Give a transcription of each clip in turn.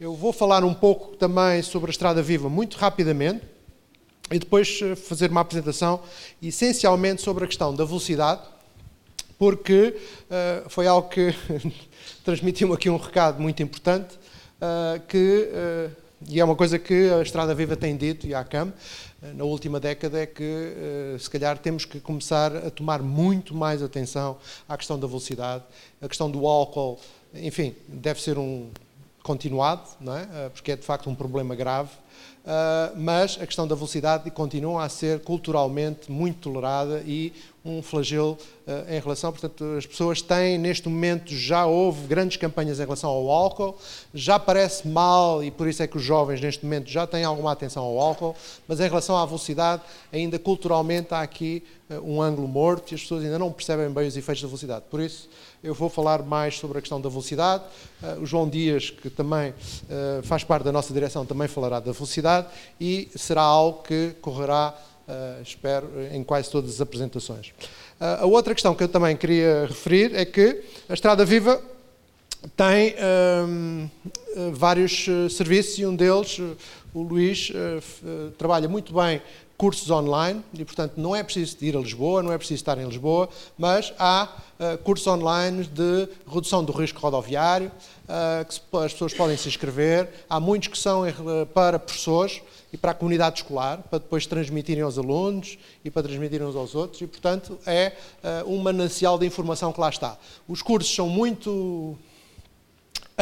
Eu vou falar um pouco também sobre a Estrada Viva, muito rapidamente, e depois eh, fazer uma apresentação essencialmente sobre a questão da velocidade, porque uh, foi algo que transmitiu aqui um recado muito importante, uh, que, uh, e é uma coisa que a Estrada Viva tem dito, e a CAM, na última década, é que se calhar temos que começar a tomar muito mais atenção à questão da velocidade, a questão do álcool, enfim, deve ser um continuado, não é? porque é de facto um problema grave Uh, mas a questão da velocidade continua a ser culturalmente muito tolerada e um flagelo uh, em relação, portanto, as pessoas têm neste momento, já houve grandes campanhas em relação ao álcool, já parece mal e por isso é que os jovens neste momento já têm alguma atenção ao álcool, mas em relação à velocidade, ainda culturalmente há aqui um ângulo morto e as pessoas ainda não percebem bem os efeitos da velocidade. Por isso, eu vou falar mais sobre a questão da velocidade. Uh, o João Dias, que também uh, faz parte da nossa direção, também falará da velocidade e será algo que correrá, uh, espero, em quase todas as apresentações. a outra questão que eu também queria referir é que a Estrada Viva tem vários serviços e um deles, o Luís, trabalha muito bem cursos online e, portanto, não é preciso ir a Lisboa, não é preciso estar em Lisboa, mas há uh, cursos online de redução do risco rodoviário, uh, que se, as pessoas podem se inscrever. Há muitos que são para professores e para a comunidade escolar, para depois transmitirem aos alunos e para transmitirem uns aos outros, e, portanto, é uh, um manancial de informação que lá está. Os cursos são muito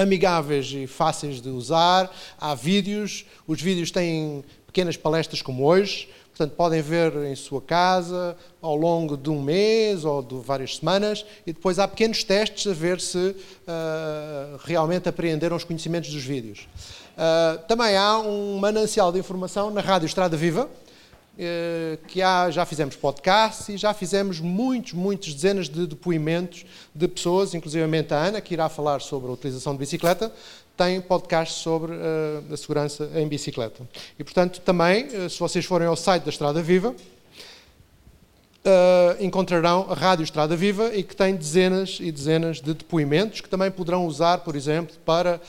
amigáveis e fáceis de usar, há vídeos, os vídeos têm pequenas palestras como hoje, Portanto, podem ver em sua casa ao longo de um mês ou de várias semanas e depois há pequenos testes a ver se uh, realmente apreenderam os conhecimentos dos vídeos. Uh, também há um manancial de informação na Rádio Estrada Viva, que há, já fizemos podcasts e já fizemos muitos, muitos dezenas de depoimentos de pessoas, inclusive a Ana, que irá falar sobre a utilização de bicicleta, tem podcast sobre uh, a segurança em bicicleta. E, portanto, também, uh, se vocês forem ao site da Estrada Viva, encontrarão a Rádio Estrada Viva e que tem dezenas e dezenas de depoimentos que também poderão usar, por exemplo, para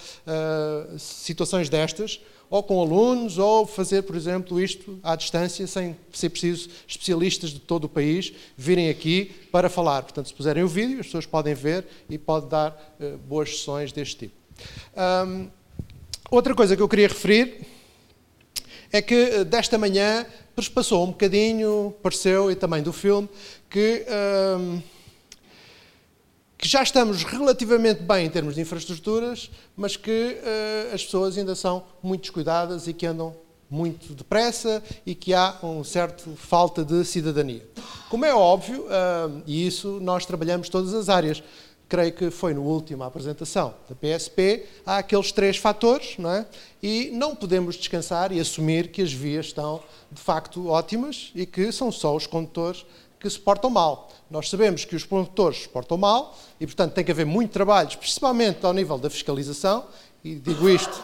situações destas, ou com alunos, ou fazer, por exemplo, isto à distância, sem ser preciso especialistas de todo o país virem aqui para falar. Portanto, se puserem o vídeo, as pessoas podem ver e pode dar boas sessões deste tipo. Um, outra coisa que eu queria referir é que eh, desta manhã passou um bocadinho, pareceu, e também do filme, que, que já estamos relativamente bem em termos de infraestruturas, mas que uh, as pessoas ainda são muito descuidadas e que andam muito depressa e que há um certo falta de cidadania. Como é óbvio, uh, e isso nós trabalhamos todas as áreas, creio que foi no última apresentação da PSP, há aqueles três fatores, não é? E não podemos descansar e assumir que as vias estão de facto ótimas e que são só os condutores que se portam mal. Nós sabemos que os condutores se portam mal e, portanto, tem que haver muito trabalho, principalmente ao nível da fiscalização, e digo isto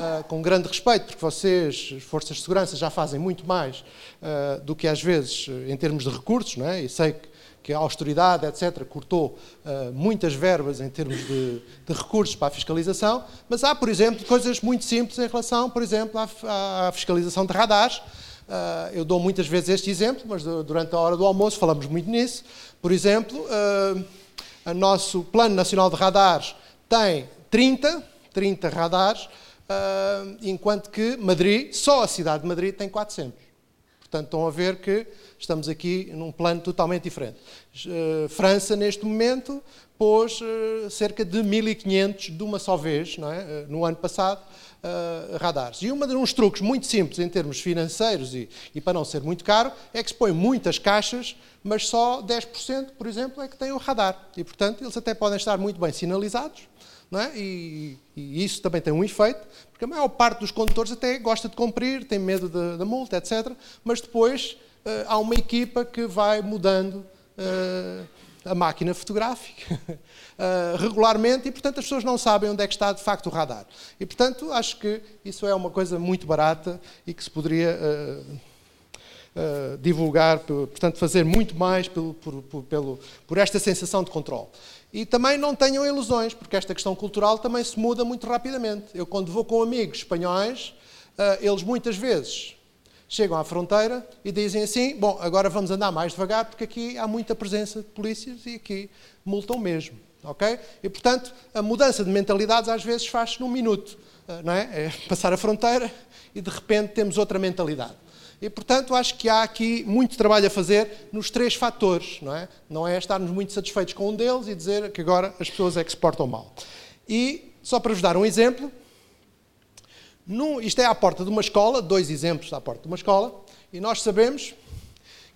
Uh, com grande respeito, porque vocês, forças de segurança, já fazem muito mais uh, do que às vezes em termos de recursos, não é? e sei que que a austeridade, etc., cortou uh, muitas verbas em termos de, de, recursos para a fiscalização, mas há, por exemplo, coisas muito simples em relação, por exemplo, à, à fiscalização de radares. Uh, eu dou muitas vezes este exemplo, mas durante a hora do almoço falamos muito nisso. Por exemplo, uh, o nosso Plano Nacional de Radares tem 30, 30 radares, enquanto que Madrid, só a cidade de Madrid, tem 400. Portanto, estão a ver que estamos aqui num plano totalmente diferente. Uh, França, neste momento, pôs uh, cerca de 1.500 de uma só vez, é? Uh, no ano passado, radares. E um dos truques muito simples em termos financeiros e, e, para não ser muito caro é que se põe muitas caixas, mas só 10%, por exemplo, é que tem o radar. E, portanto, eles até podem estar muito bem sinalizados, é? e, e, isso também tem um efeito, porque a maior parte dos condutores até gosta de cumprir, tem medo da multa, etc. Mas depois uh, há uma equipa que vai mudando uh, a máquina fotográfica uh, regularmente e, portanto, as pessoas não sabem onde é que está de facto o radar. E, portanto, acho que isso é uma coisa muito barata e que se poderia uh, divulgar, portanto, fazer muito mais pelo, por, por, pelo, por esta sensação de controle. E também não tenham ilusões, porque esta questão cultural também se muda muito rapidamente. Eu, quando vou com amigos espanhóis, uh, eles muitas vezes chegam à fronteira e dizem assim: Bom, agora vamos andar mais devagar, porque aqui há muita presença de polícias e aqui multam mesmo. Ok? E, portanto, a mudança de mentalidades às vezes faz-se num minuto. Uh, não é? é passar a fronteira e de repente temos outra mentalidade. E, portanto, acho que há aqui muito trabalho a fazer nos três fatores, não é? Não é estarmos muito satisfeitos com um deles e dizer que agora as pessoas é que se portam mal. E, só para vos dar um exemplo, isto é à porta de uma escola, dois exemplos à porta de uma escola, e nós sabemos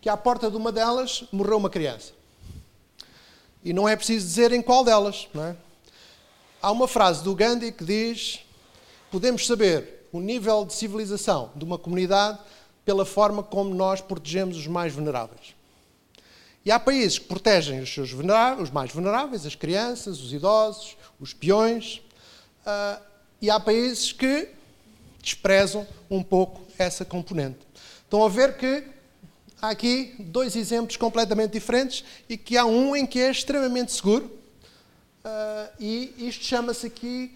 que à porta de uma delas morreu uma criança. E não é preciso dizer em qual delas, não é? Há uma frase do Gandhi que diz: podemos saber o nível de civilização de uma comunidade pela forma como nós protegemos os mais vulneráveis. E há países que protegem os, seus os mais vulneráveis, as crianças, os idosos, os peões, uh, e há países que desprezam um pouco essa componente. Estão a ver que há aqui dois exemplos completamente diferentes e que há um em que é extremamente seguro Uh, e isto chama-se aqui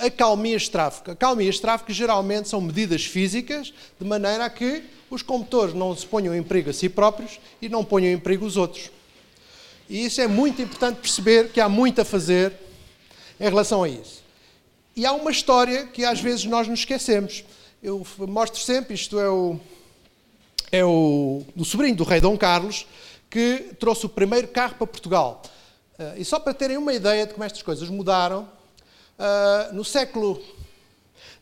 acalmia estráfica. Acalmia estráfica geralmente são medidas físicas, de maneira a que os condutores não se ponham em perigo a si próprios e não ponham em perigo os outros. E isso é muito importante perceber que há muito a fazer em relação a isso. E há uma história que às vezes nós nos esquecemos. Eu mostro sempre, isto é o, é o, o sobrinho do rei Dom Carlos, que trouxe o primeiro carro para Portugal. Uh, e só para terem uma ideia de como estas coisas mudaram, uh, no século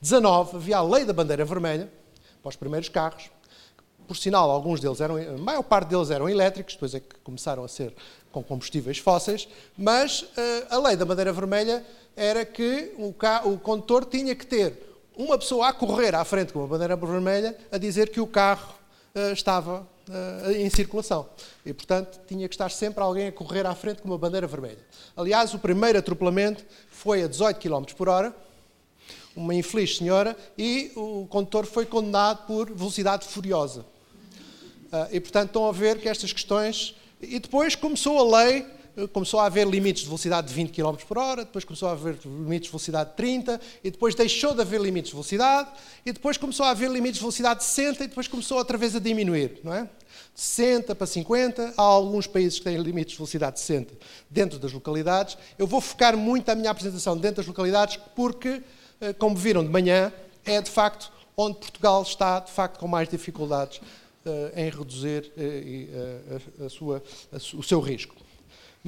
XIX havia a lei da bandeira vermelha para os primeiros carros. Por sinal, alguns deles eram, a maior parte deles eram elétricos, depois é que começaram a ser com combustíveis fósseis, mas uh, a lei da bandeira vermelha era que o, carro, o condutor tinha que ter uma pessoa a correr à frente com uma bandeira vermelha a dizer que o carro estava uh, em circulação. E, portanto, tinha que estar sempre alguém a correr à frente com uma bandeira vermelha. Aliás, o primeiro atropelamento foi a 18 km por hora, uma infeliz senhora, e o condutor foi condenado por velocidade furiosa. Uh, e, portanto, estão a ver que estas questões. E depois começou a lei começou a haver limites de velocidade de 20 km por hora, depois começou a haver limites de velocidade de 30, e depois deixou de haver limites de velocidade, e depois começou a haver limites de velocidade de 60, e depois começou outra vez a diminuir, não é? De 60 para 50, há alguns países que têm limites de velocidade de 60 dentro das localidades. Eu vou focar muito a minha apresentação dentro das localidades, porque, eh, como viram de manhã, é de facto onde Portugal está, de facto, com mais dificuldades uh, em reduzir a, sua, o seu risco.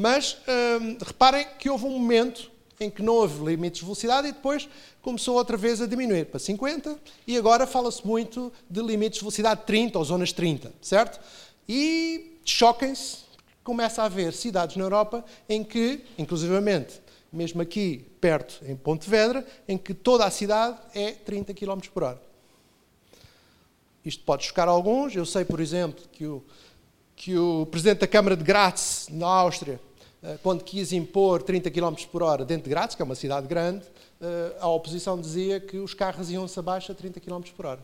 Mas hum, reparem que houve um momento em que não houve limites de velocidade e depois começou outra vez a diminuir para 50 e agora fala-se muito de limites de velocidade 30 ou zonas 30, certo? E choquem-se, começa a haver cidades na Europa em que, inclusivamente, mesmo aqui perto em Pontevedra, em que toda a cidade é 30 km por hora. Isto pode chocar alguns. Eu sei, por exemplo, que o, que o presidente da Câmara de Graz, na Áustria, quando quis impor 30 km por hora dentro de Graz, que é uma cidade grande, eh, a oposição dizia que os carros iam-se abaixo a 30 km por hora.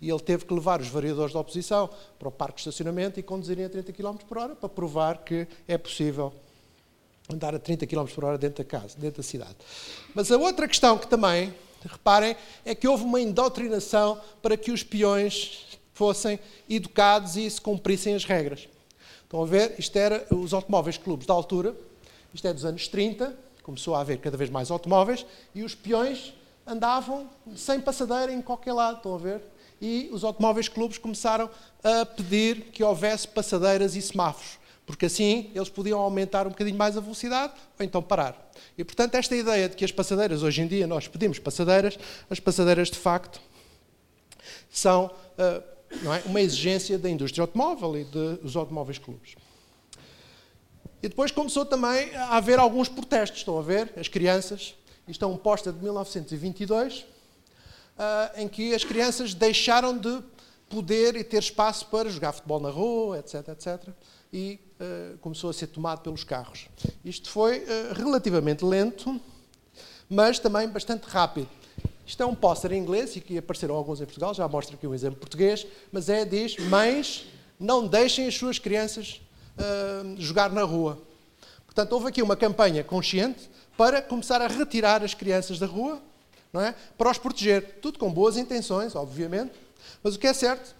E ele teve que levar os variadores da oposição para o parque de estacionamento e conduzirem a 30 km por hora para provar que é possível andar a 30 km por hora dentro da casa, dentro da cidade. Mas a outra questão que também, reparem, é que houve uma indoutrinação para que os peões fossem educados e se cumprissem as regras. Estão a ver? Isto era os automóveis clubes da altura, isto é dos anos 30, começou a haver cada vez mais automóveis, e os peões andavam sem passadeira em qualquer lado, estão a ver? E os automóveis clubes começaram a pedir que houvesse passadeiras e semáforos, porque assim eles podiam aumentar um bocadinho mais a velocidade ou então parar. E portanto, esta ideia de que as passadeiras, hoje em dia nós pedimos passadeiras, as passadeiras de facto são uh, é? uma exigência da indústria automóvel e dos automóveis clubes. E depois começou também a haver alguns protestos, estão a ver? As crianças, isto é um posta de 1922, uh, ah, em que as crianças deixaram de poder e ter espaço para jogar futebol na rua, etc, etc, e uh, começou a ser tomado pelos carros. Isto foi uh, relativamente lento, mas também bastante rápido. Isto é um póster em inglês e que apareceram alguns em Portugal, já mostro aqui um exemplo português, mas é, diz, mães, não deixem as suas crianças uh, jogar na rua. Portanto, houve aqui uma campanha consciente para começar a retirar as crianças da rua, não é? para os proteger. Tudo com boas intenções, obviamente, mas o que é certo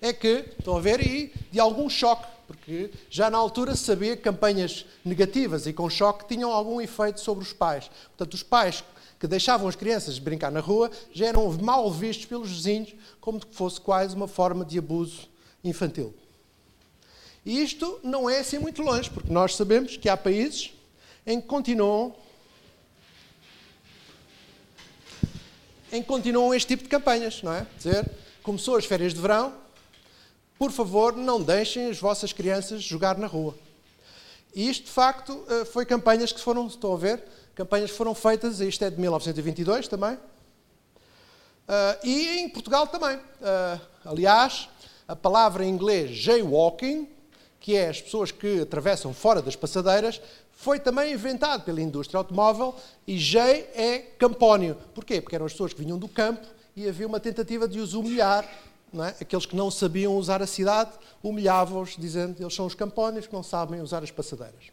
é que, estão a ver, e de algum choque, porque já na altura se sabia que campanhas negativas e com choque tinham algum efeito sobre os pais. Portanto, os pais que deixavam as crianças brincar na rua já eram mal vistos pelos vizinhos, como se fosse quase uma forma de abuso infantil. E isto não é assim muito longe, porque nós sabemos que há países em que continuam em que continuam este tipo de campanhas, não é? Dizer, começou as férias de verão, por favor, não deixem as vossas crianças jogar na rua. E isto, de facto, eh, foi campanhas que foram, estão a ver, campanhas foram feitas, isto é de 1922 também, Uh, e em Portugal também. Uh, aliás, a palavra em inglês jaywalking, que é as pessoas que atravessam fora das passadeiras, foi também inventado pela indústria automóvel e jay é campónio. Porquê? Porque eram as pessoas que vinham do campo e havia uma tentativa de os humilhar. É? Aqueles que não sabiam usar a cidade humilhavam-os, dizendo eles são os campónios que não sabem usar as passadeiras.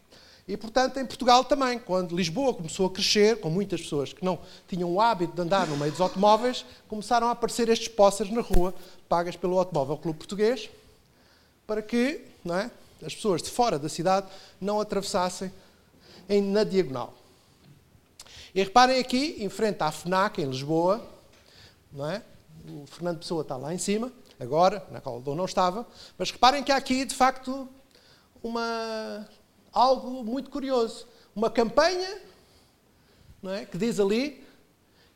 E, portanto, em Portugal também, quando Lisboa começou a crescer, com muitas pessoas que não tinham o hábito de andar no meio dos automóveis, começaram a aparecer estes pósteres na rua, pagas pelo Automóvel Clube Português, para que é, as pessoas de fora da cidade não atravessassem em, na diagonal. E reparem aqui, em frente à FNAC, em Lisboa, é? o Fernando Pessoa está lá em cima, agora, na qual eu não estava, mas reparem que há aqui, de facto, uma algo muito curioso. Uma campanha não é, que diz ali: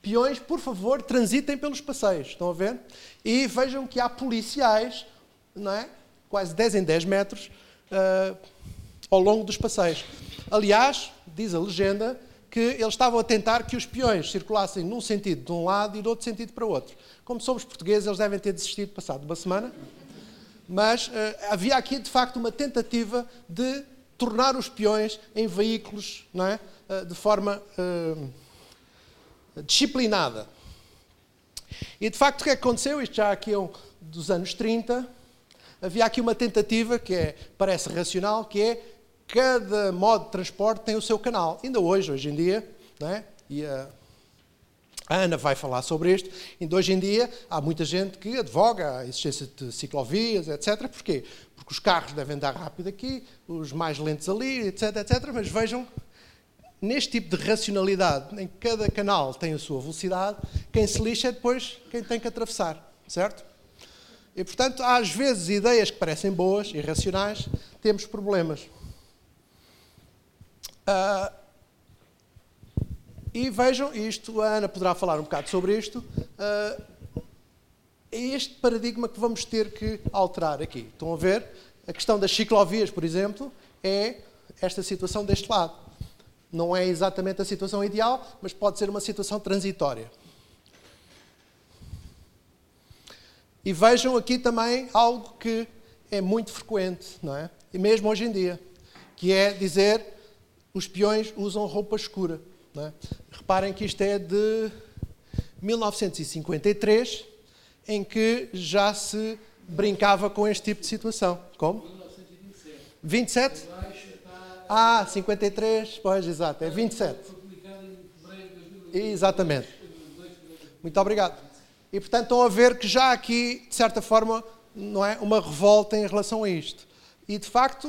peões, por favor, transitem pelos passeios. Estão a ver? E vejam que há policiais, não é? quase 10 em 10 metros, uh, ao longo dos passeios. Aliás, diz a legenda que eles estavam a tentar que os peões circulassem num sentido de um lado e do outro sentido para o outro. Como somos portugueses, eles devem ter desistido passado uma semana. Mas uh, havia aqui, de facto, uma tentativa de tornar os peões em veículos não é? Eh, de forma uh, disciplinada. E de facto o é que aconteceu? Isto já aqui é um, dos anos 30, havia aqui uma tentativa que é, parece racional, que é cada modo de transporte tem o seu canal. Ainda hoje, hoje em dia, não é? e a, a Ana vai falar sobre isto. Ainda hoje em dia há muita gente que advoga a existência de ciclovias, etc. Porquê? porque os carros devem dar rápido aqui, os mais lentos ali, etc, etc. Mas vejam, neste tipo de racionalidade, em que cada canal tem a sua velocidade, quem se lixa é depois quem tem que atravessar, certo? E, portanto, há às vezes ideias que parecem boas e racionais, temos problemas. Uh, e vejam isto, a Ana poderá falar um bocado sobre isto. Uh, é este paradigma que vamos ter que alterar aqui. Estão a ver? A questão das ciclovias, por exemplo, é esta situação deste lado. Não é exatamente a situação ideal, mas pode ser uma situação transitória. E vejam aqui também algo que é muito frequente, não é? E mesmo hoje em dia, que é dizer os peões usam roupa escura. É? Reparem que isto é de 1953 em que já se brincava com este tipo de situação. Como? 27? Ah, 53, pois, exato, é 27. Exatamente. Muito obrigado. E portanto estão a ver que já aqui, de certa forma, não é uma revolta em relação a isto. E de facto,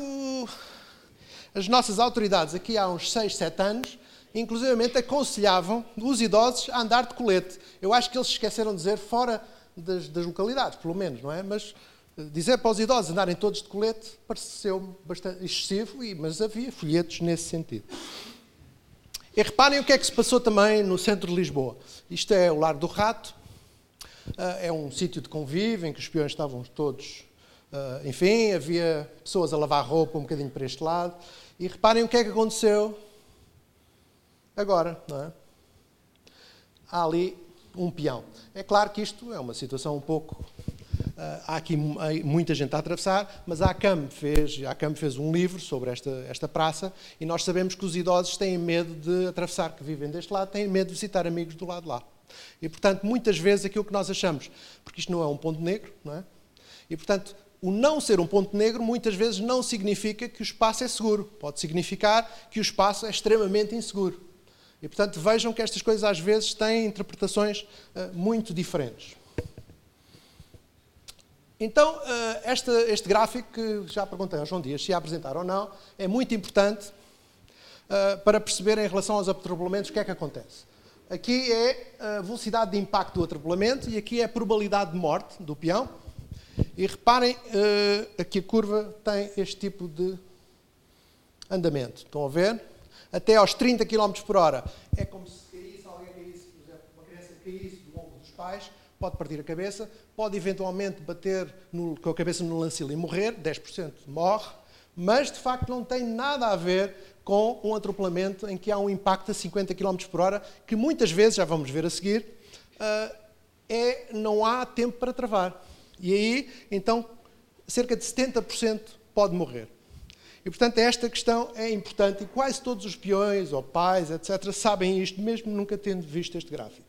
as nossas autoridades aqui há uns 6, 7 anos, inclusivamente aconselhavam os idosos a andar de colete. Eu acho que eles esqueceram de dizer fora das, das localidades, pelo menos, não é? Mas eh, dizer para os idosos andarem todos de colete pareceu bastante excessivo, mas havia folhetos nesse sentido. E reparem o que é que se passou também no centro de Lisboa. Isto é o Largo do Rato, eh, é um sítio de convívio em que os peões estavam todos. Eh, enfim, havia pessoas a lavar roupa um bocadinho para este lado. E reparem o que é que aconteceu agora, não é? Há ali um peão. É claro que isto é uma situação um pouco há aqui muita gente a atravessar, mas a ACAM fez, a ACAM fez um livro sobre esta, esta praça e nós sabemos que os idosos têm medo de atravessar, que vivem deste lado, têm medo de visitar amigos do lado de lá. E, portanto, muitas vezes aquilo que nós achamos, porque isto não é um ponto negro, não é? E, portanto, o não ser um ponto negro muitas vezes não significa que o espaço é seguro. Pode significar que o espaço é extremamente inseguro. E, portanto, vejam que estas coisas às vezes têm interpretações uh, muito diferentes. Então, uh, este, gráfico, que já perguntei ao João Dias se ia apresentar ou não, é muito importante uh, para perceber em relação aos atropelamentos o que é que acontece. Aqui é a velocidade de impacto do atropelamento e aqui é a probabilidade de morte do peão. E reparem, aqui a curva tem este tipo de andamento. Estão a ver? Até aos 30 km por hora. É como se caísse, alguém caísse, por exemplo, uma criança caísse do ombro dos pais, pode partir a cabeça, pode eventualmente bater no, com a cabeça no lancil e morrer, 10% morre, mas de facto não tem nada a ver com um atropelamento em que há um impacto a 50 km por hora, que muitas vezes, já vamos ver a seguir, uh, é, não há tempo para travar. E aí, então, cerca de 70% pode morrer. E, portanto, esta questão é importante e quase todos os peões ou pais, etc., sabem isto, mesmo nunca tendo visto este gráfico.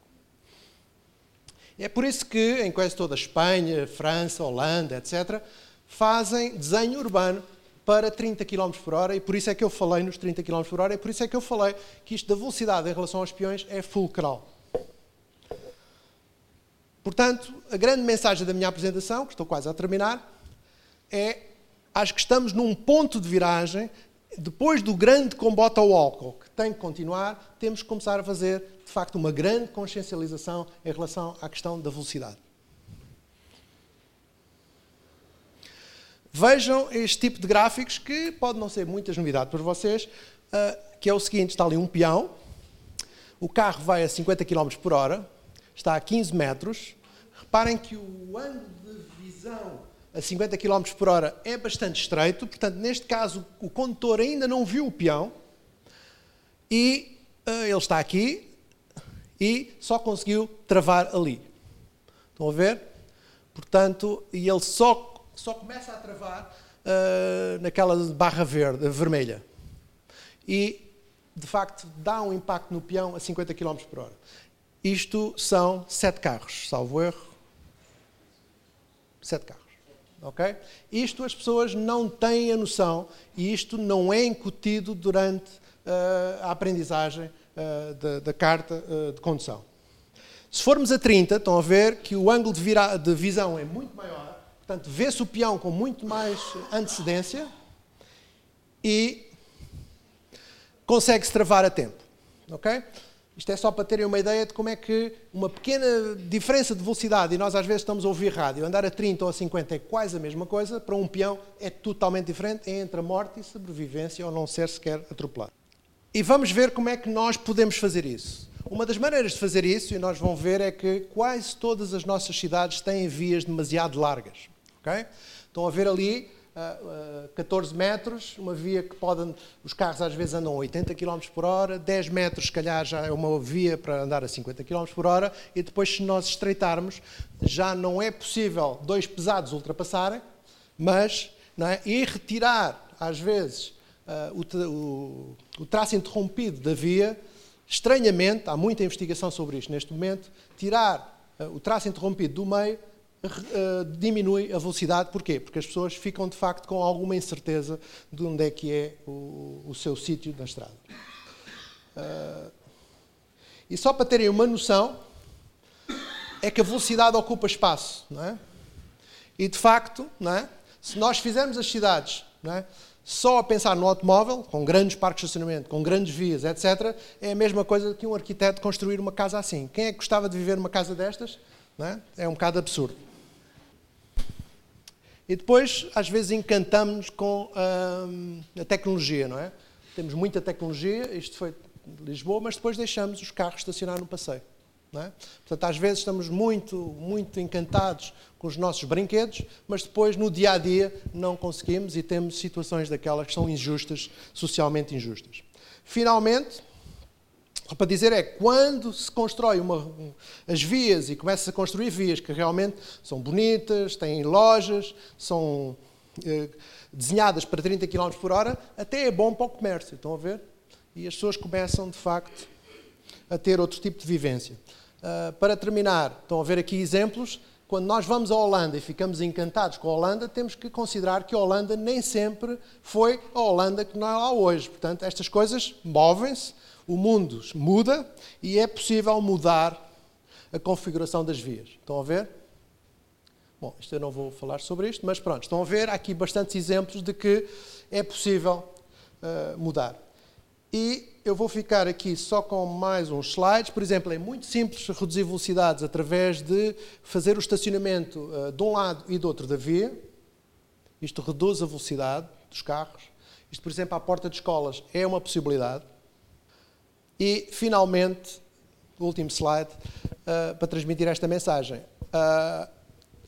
É por isso que, em quase toda a Espanha, França, Holanda, etc., fazem desenho urbano para 30 km por hora, e por isso é que eu falei nos 30 km por hora, e por isso é que eu falei que isto da velocidade em relação aos peões é fulcral. Portanto, a grande mensagem da minha apresentação, que estou quase a terminar, é acho que estamos num ponto de viragem, depois do grande combate ao álcool, que tem que continuar, temos que começar a fazer, de facto, uma grande consciencialização em relação à questão da velocidade. Vejam este tipo de gráficos que pode não ser muitas novidades para vocês, ah, que é o seguinte, está ali um peão, o carro vai a 50 km por hora, está a 15 metros, reparem que o ângulo de visão a 50 km por hora é bastante estreito, portanto, neste caso, o condutor ainda não viu o peão, e uh, ele está aqui, e só conseguiu travar ali. Estão a ver? Portanto, e ele só só começa a travar uh, naquela barra verde, vermelha. E, de facto, dá um impacto no peão a 50 km por hora. Isto são sete carros, salvo erro. Sete carros. Ok? Isto as pessoas não têm a noção e isto não é incutido durante uh, a aprendizagem uh, da, da, carta uh, de condução. Se formos a 30, estão a ver que o ângulo de, de visão é muito maior Portanto, vê-se o peão com muito mais antecedência e consegue-se travar a tempo. Ok? Isto é só para terem uma ideia de como é que uma pequena diferença de velocidade, e nós às vezes estamos a ouvir rádio, andar a 30 ou a 50 é quase a mesma coisa, para um peão é totalmente diferente, é entre a morte e sobrevivência ou não ser sequer atropelado. E vamos ver como é que nós podemos fazer isso. Uma das maneiras de fazer isso, e nós vamos ver, é que quase todas as nossas cidades têm vias demasiado largas. Okay? Estão a ver ali uh, uh, 14 metros, uma via que podem, os carros às vezes andam a 80 km por hora, 10 metros se calhar já é uma via para andar a 50 km por hora, e depois se nós estreitarmos, já não é possível dois pesados ultrapassarem, mas é? e retirar às vezes o, o, o traço interrompido da via, estranhamente, há muita investigação sobre isto neste momento, tirar o traço interrompido do meio uh, diminui a velocidade. Porquê? Porque as pessoas ficam de facto com alguma incerteza de onde é que é o, o seu sítio na estrada. Uh, e só para terem uma noção, é que a velocidade ocupa espaço, não é? E de facto, não é? se nós fizermos as cidades não é? só a pensar no automóvel, com grandes parques de estacionamento, com grandes vias, etc., é a mesma coisa que um arquiteto construir uma casa assim. Quem é que gostava de viver numa casa destas? É? é um bocado absurdo. E depois, às vezes, encantamos com hum, a tecnologia, não é? Temos muita tecnologia, isto foi Lisboa, mas depois deixamos os carros estacionar no passeio. Não é? Portanto, às vezes estamos muito, muito encantados com os nossos brinquedos, mas depois, no dia a dia, não conseguimos e temos situações daquelas que são injustas, socialmente injustas. Finalmente, para dizer é quando se constrói uma, as vias e começa a construir vias que realmente são bonitas, têm lojas, são eh, desenhadas para 30 km por hora, até é bom para o comércio, estão a ver? E as pessoas começam, de facto, a ter outro tipo de vivência. Uh, para terminar, estão a ver aqui exemplos. Quando nós vamos à Holanda e ficamos encantados com a Holanda, temos que considerar que a Holanda nem sempre foi a Holanda que não é lá hoje. Portanto, estas coisas movem-se, o mundo muda e é possível mudar a configuração das vias. Estão a ver? Bom, isto eu não vou falar sobre isto, mas pronto, estão a ver há aqui bastantes exemplos de que é possível uh, mudar. E eu vou ficar aqui só com mais uns slides. Por exemplo, é muito simples reduzir velocidades através de fazer o estacionamento uh, de um lado e do outro da via. Isto reduz a velocidade dos carros. Isto, por exemplo, à porta de escolas é uma possibilidade. E, finalmente, o último slide, uh, para transmitir esta mensagem. Uh,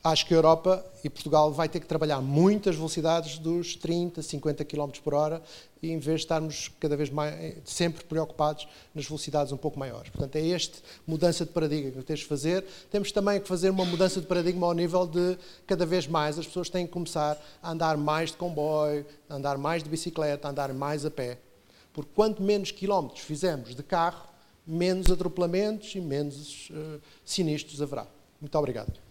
acho que a Europa e Portugal vai ter que trabalhar muitas velocidades dos 30, 50 km por hora, em vez de estarmos cada vez mais, sempre preocupados nas velocidades um pouco maiores. Portanto, é esta mudança de paradigma que temos de fazer. Temos também que fazer uma mudança de paradigma ao nível de, cada vez mais, as pessoas têm que começar a andar mais de comboio, a andar mais de bicicleta, a andar mais a pé. Porque quanto menos quilómetros fizermos de carro, menos atropelamentos e menos uh, sinistros haverá. Muito obrigado.